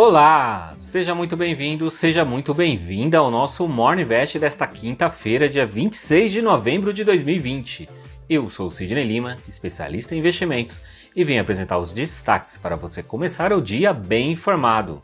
Olá, seja muito bem-vindo, seja muito bem-vinda ao nosso Morning Vest desta quinta-feira, dia 26 de novembro de 2020. Eu sou o Sidney Lima, especialista em investimentos, e venho apresentar os destaques para você começar o dia bem informado.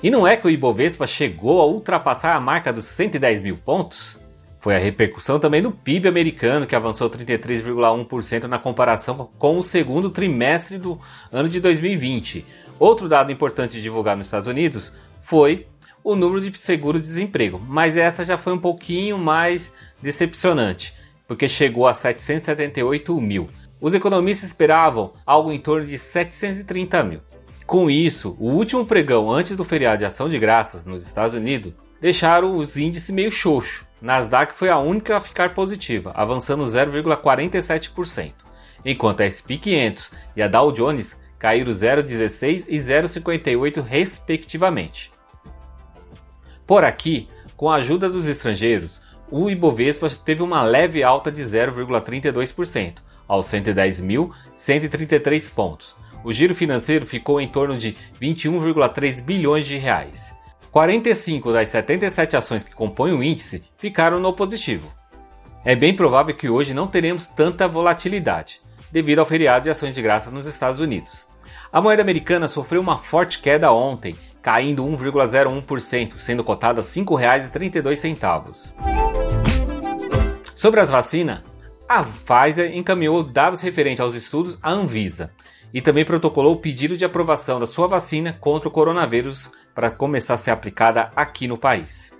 E não é que o Ibovespa chegou a ultrapassar a marca dos 110 mil pontos? Foi a repercussão também do PIB americano, que avançou 33,1% na comparação com o segundo trimestre do ano de 2020. Outro dado importante divulgado nos Estados Unidos foi o número de seguro-desemprego, mas essa já foi um pouquinho mais decepcionante, porque chegou a 778 mil. Os economistas esperavam algo em torno de 730 mil. Com isso, o último pregão antes do feriado de ação de graças nos Estados Unidos deixaram os índices meio xoxo Nasdaq foi a única a ficar positiva, avançando 0,47%, enquanto a S&P 500 e a Dow Jones caíram 0,16 e 0,58 respectivamente. Por aqui, com a ajuda dos estrangeiros, o Ibovespa teve uma leve alta de 0,32%, aos 110.133 pontos. O giro financeiro ficou em torno de 21,3 bilhões de reais. 45 das 77 ações que compõem o índice ficaram no positivo. É bem provável que hoje não teremos tanta volatilidade, devido ao feriado de ações de graça nos Estados Unidos. A moeda americana sofreu uma forte queda ontem, caindo 1,01%, sendo cotada R$ 5,32. Sobre as vacinas, a Pfizer encaminhou dados referentes aos estudos à Anvisa e também protocolou o pedido de aprovação da sua vacina contra o coronavírus para começar a ser aplicada aqui no país.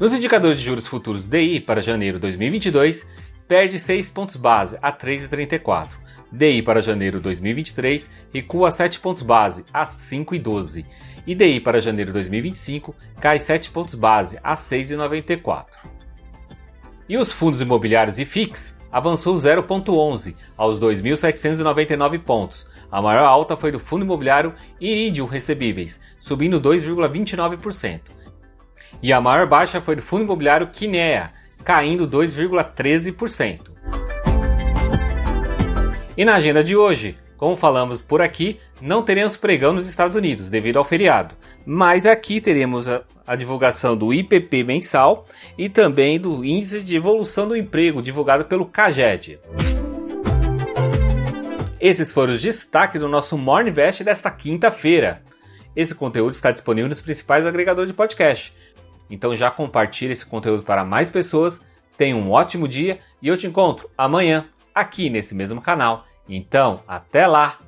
Nos indicadores de juros futuros DI para janeiro 2022, perde 6 pontos base a 3,34. DI para janeiro 2023 recua 7 pontos base a 5,12. E DI para janeiro 2025 cai 7 pontos base a 6,94. E os fundos imobiliários e FIX avançou 0,11 aos 2.799 pontos, a maior alta foi do fundo imobiliário Iridium Recebíveis, subindo 2,29%. E a maior baixa foi do fundo imobiliário Kinea, caindo 2,13%. E na agenda de hoje, como falamos por aqui, não teremos pregão nos Estados Unidos devido ao feriado, mas aqui teremos a, a, divulgação do IPP mensal e também do Índice de Evolução do Emprego divulgado pelo CAGED. Esses foram os destaques do nosso Morning Vest desta quinta-feira. Esse conteúdo está disponível nos principais agregadores de podcast. Então já compartilhe esse conteúdo para mais pessoas. Tenha um ótimo dia e eu te encontro amanhã aqui nesse mesmo canal. Então, até lá!